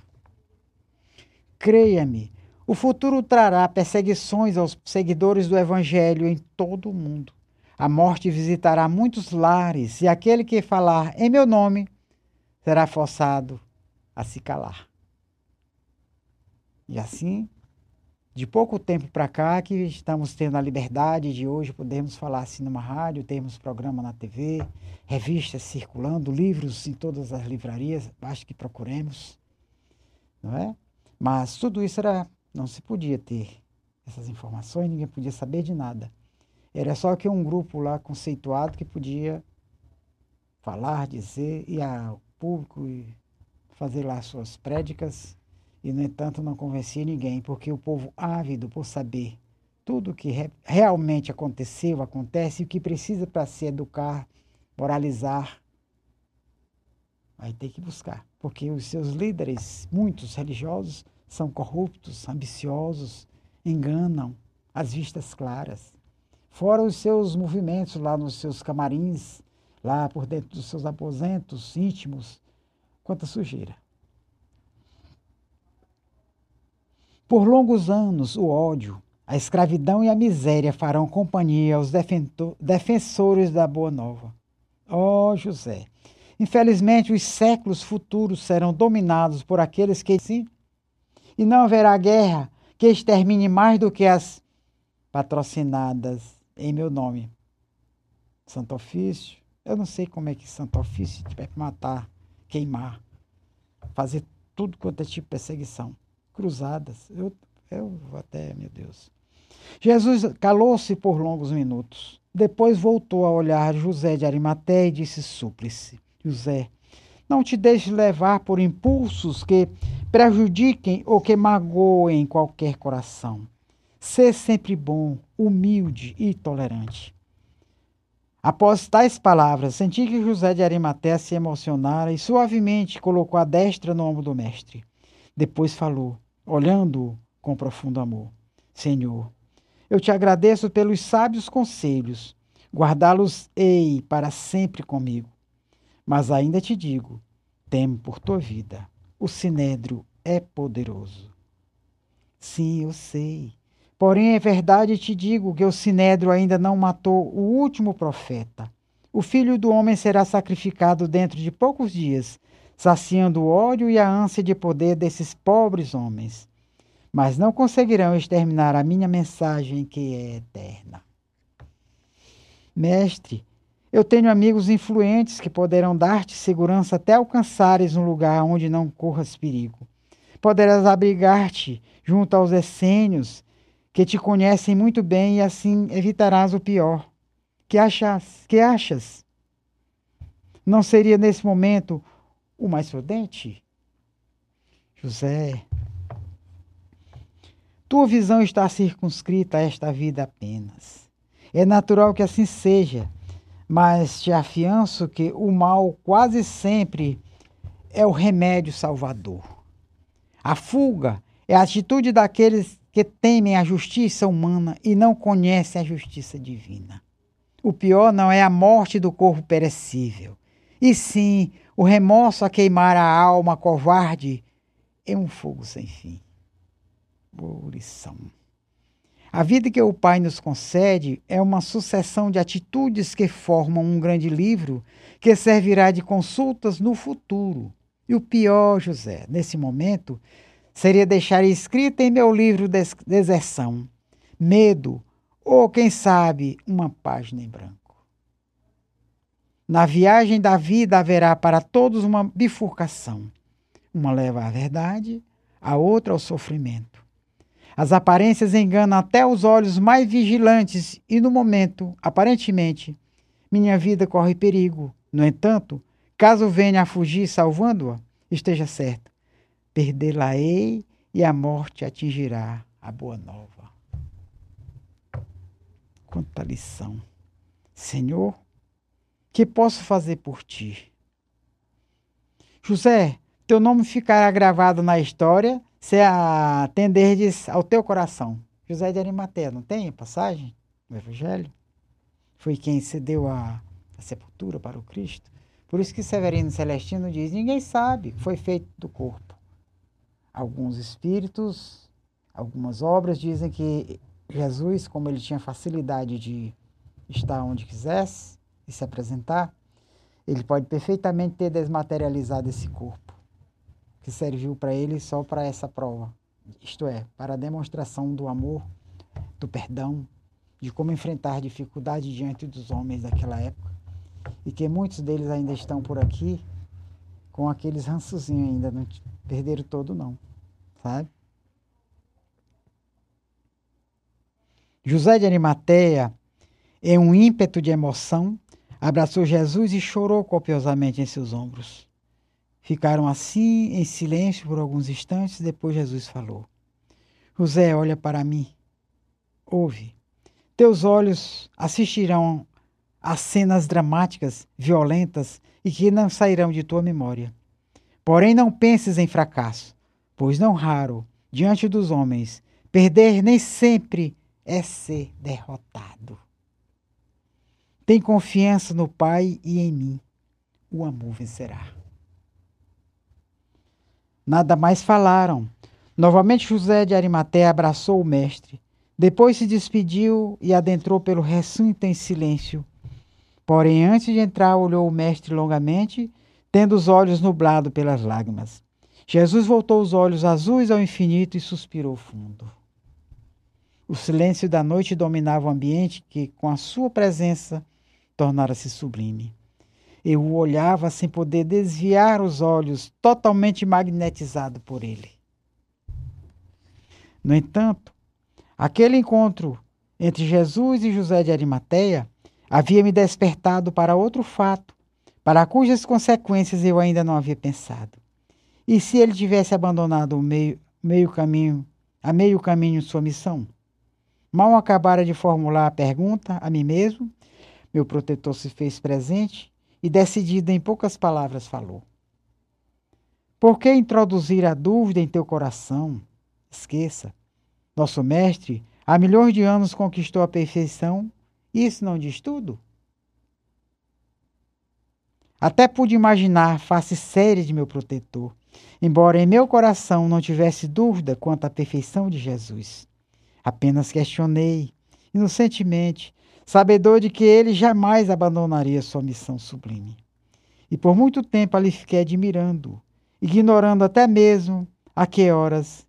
Creia-me, o futuro trará perseguições aos seguidores do Evangelho em todo o mundo. A morte visitará muitos lares, e aquele que falar em meu nome será forçado a se calar. E assim, de pouco tempo para cá, que estamos tendo a liberdade de hoje podermos falar assim numa rádio, termos programa na TV, revistas circulando, livros em todas as livrarias, basta que procuremos, não é? Mas tudo isso era, não se podia ter essas informações, ninguém podia saber de nada. Era só que um grupo lá conceituado que podia falar, dizer, e a público e fazer lá suas prédicas, e, no entanto, não convencia ninguém, porque o povo ávido por saber tudo o que re realmente aconteceu, acontece, e o que precisa para se educar, moralizar, vai ter que buscar, porque os seus líderes, muitos religiosos, são corruptos, ambiciosos, enganam as vistas claras. Fora os seus movimentos lá nos seus camarins, lá por dentro dos seus aposentos íntimos, quanta sujeira. Por longos anos, o ódio, a escravidão e a miséria farão companhia aos defensores da Boa Nova. Ó oh, José, infelizmente os séculos futuros serão dominados por aqueles que sim, e não haverá guerra que extermine mais do que as patrocinadas em meu nome. Santo Ofício, eu não sei como é que Santo Ofício que matar, queimar, fazer tudo quanto é tipo de perseguição. Cruzadas, eu, eu até, meu Deus. Jesus calou-se por longos minutos. Depois voltou a olhar José de Arimaté e disse súplice: José, não te deixes levar por impulsos que prejudiquem ou que magoem qualquer coração. Sê sempre bom, humilde e tolerante. Após tais palavras, senti que José de Arimaté se emocionara e suavemente colocou a destra no ombro do mestre. Depois falou, olhando-o com profundo amor: Senhor, eu te agradeço pelos sábios conselhos, guardá-los-ei para sempre comigo. Mas ainda te digo: temo por tua vida. O sinédrio é poderoso. Sim, eu sei. Porém, é verdade te digo que o Sinédrio ainda não matou o último profeta, O filho do homem será sacrificado dentro de poucos dias, saciando o ódio e a ânsia de poder desses pobres homens. Mas não conseguirão exterminar a minha mensagem que é eterna. Mestre, eu tenho amigos influentes que poderão dar-te segurança até alcançares um lugar onde não corras perigo. Poderás abrigar-te junto aos essênios que te conhecem muito bem e assim evitarás o pior. Que achas? Que achas? Não seria nesse momento o mais prudente? José, tua visão está circunscrita a esta vida apenas. É natural que assim seja, mas te afianço que o mal quase sempre é o remédio salvador. A fuga é a atitude daqueles que temem a justiça humana e não conhecem a justiça divina. O pior não é a morte do corpo perecível, e sim o remorso a queimar a alma covarde em um fogo sem fim. Boa lição. A vida que o Pai nos concede é uma sucessão de atitudes que formam um grande livro que servirá de consultas no futuro. E o pior, José, nesse momento, seria deixar escrita em meu livro des deserção, medo ou, quem sabe, uma página em branco. Na viagem da vida haverá para todos uma bifurcação. Uma leva à verdade, a outra ao sofrimento. As aparências enganam até os olhos mais vigilantes e, no momento, aparentemente, minha vida corre perigo. No entanto, caso venha a fugir salvando-a, esteja certo perdê-la-ei e a morte atingirá a boa nova. Quanta lição. Senhor, que posso fazer por ti? José, teu nome ficará gravado na história se atenderdes ao teu coração. José de Arimateia, não tem passagem no Evangelho? Foi quem cedeu a, a sepultura para o Cristo. Por isso que Severino Celestino diz: ninguém sabe, foi feito do corpo. Alguns espíritos, algumas obras dizem que Jesus, como ele tinha facilidade de estar onde quisesse e se apresentar, ele pode perfeitamente ter desmaterializado esse corpo, que serviu para ele só para essa prova, isto é, para a demonstração do amor, do perdão, de como enfrentar dificuldade diante dos homens daquela época, e que muitos deles ainda estão por aqui com aqueles rançozinhos ainda, não perderam todo não, sabe? José de Arimateia, em um ímpeto de emoção, abraçou Jesus e chorou copiosamente em seus ombros. Ficaram assim em silêncio por alguns instantes, depois Jesus falou: José, olha para mim. Ouve. Teus olhos assistirão a cenas dramáticas, violentas e que não sairão de tua memória. Porém, não penses em fracasso, pois não raro, diante dos homens, perder nem sempre é ser derrotado. Tem confiança no Pai e em mim. O amor vencerá. Nada mais falaram. Novamente José de Arimaté abraçou o mestre. Depois se despediu e adentrou pelo recinto em silêncio, Porém, antes de entrar, olhou o mestre longamente, tendo os olhos nublados pelas lágrimas. Jesus voltou os olhos azuis ao infinito e suspirou fundo. O silêncio da noite dominava o ambiente que, com a sua presença, tornara-se sublime. Eu o olhava sem poder desviar os olhos, totalmente magnetizado por ele. No entanto, aquele encontro entre Jesus e José de Arimateia havia me despertado para outro fato, para cujas consequências eu ainda não havia pensado. E se ele tivesse abandonado o meio, meio caminho, a meio caminho sua missão? Mal acabara de formular a pergunta a mim mesmo, meu protetor se fez presente e, decidido em poucas palavras, falou: Por que introduzir a dúvida em teu coração? Esqueça. Nosso mestre, há milhões de anos conquistou a perfeição isso não diz tudo? Até pude imaginar a face séria de meu protetor, embora em meu coração não tivesse dúvida quanto à perfeição de Jesus. Apenas questionei, inocentemente, sabedor de que ele jamais abandonaria sua missão sublime. E por muito tempo ali fiquei admirando, ignorando até mesmo a que horas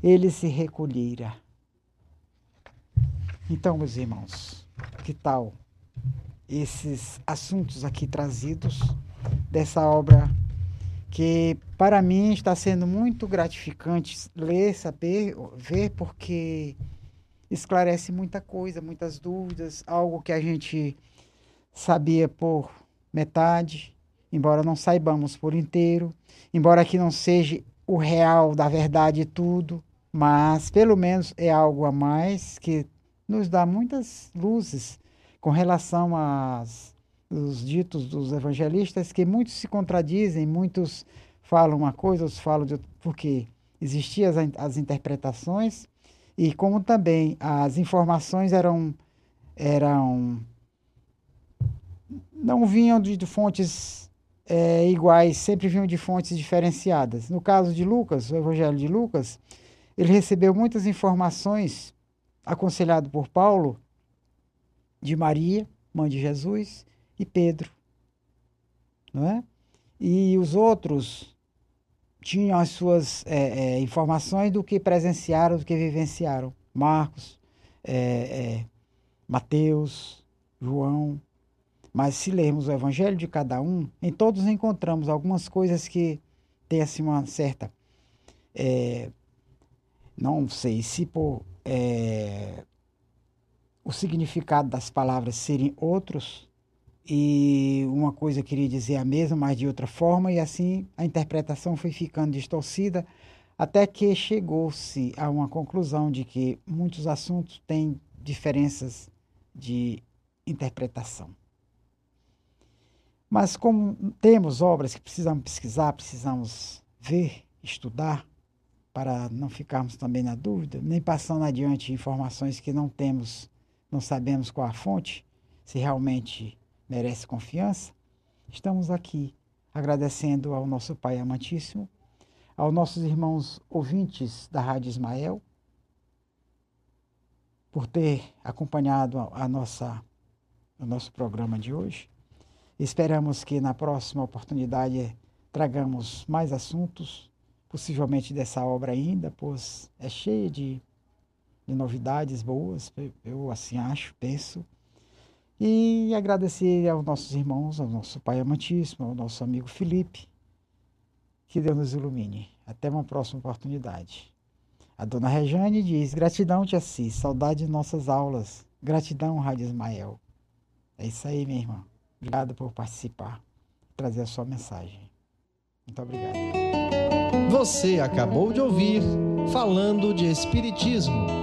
ele se recolhera. Então, meus irmãos, que tal esses assuntos aqui trazidos dessa obra que para mim está sendo muito gratificante ler, saber, ver, porque esclarece muita coisa, muitas dúvidas, algo que a gente sabia por metade, embora não saibamos por inteiro, embora aqui não seja o real da verdade tudo, mas pelo menos é algo a mais que nos dá muitas luzes com relação às os ditos dos evangelistas que muitos se contradizem, muitos falam uma coisa, outros falam de outra, porque existiam as, as interpretações e como também as informações eram eram não vinham de, de fontes é, iguais, sempre vinham de fontes diferenciadas. No caso de Lucas, o Evangelho de Lucas, ele recebeu muitas informações, aconselhado por Paulo, de Maria, mãe de Jesus, e Pedro. Não é? E os outros tinham as suas é, é, informações do que presenciaram, do que vivenciaram. Marcos, é, é, Mateus, João. Mas se lermos o evangelho de cada um, em todos encontramos algumas coisas que têm assim uma certa. É, não sei se por é, o significado das palavras serem outros, e uma coisa queria dizer a mesma, mas de outra forma, e assim a interpretação foi ficando distorcida, até que chegou-se a uma conclusão de que muitos assuntos têm diferenças de interpretação. Mas como temos obras que precisamos pesquisar, precisamos ver, estudar, para não ficarmos também na dúvida, nem passando adiante informações que não temos, não sabemos qual a fonte, se realmente merece confiança, estamos aqui agradecendo ao nosso Pai amantíssimo, aos nossos irmãos ouvintes da Rádio Ismael, por ter acompanhado a nossa, o nosso programa de hoje. Esperamos que na próxima oportunidade tragamos mais assuntos, possivelmente dessa obra ainda, pois é cheia de, de novidades boas, eu assim acho, penso. E agradecer aos nossos irmãos, ao nosso Pai amantíssimo, ao nosso amigo Felipe. Que Deus nos ilumine. Até uma próxima oportunidade. A dona Rejane diz: Gratidão, Tia Cis, saudade de nossas aulas. Gratidão, Rádio Ismael. É isso aí, minha irmã. Obrigado por participar, trazer a sua mensagem. Muito obrigado. Você acabou de ouvir Falando de Espiritismo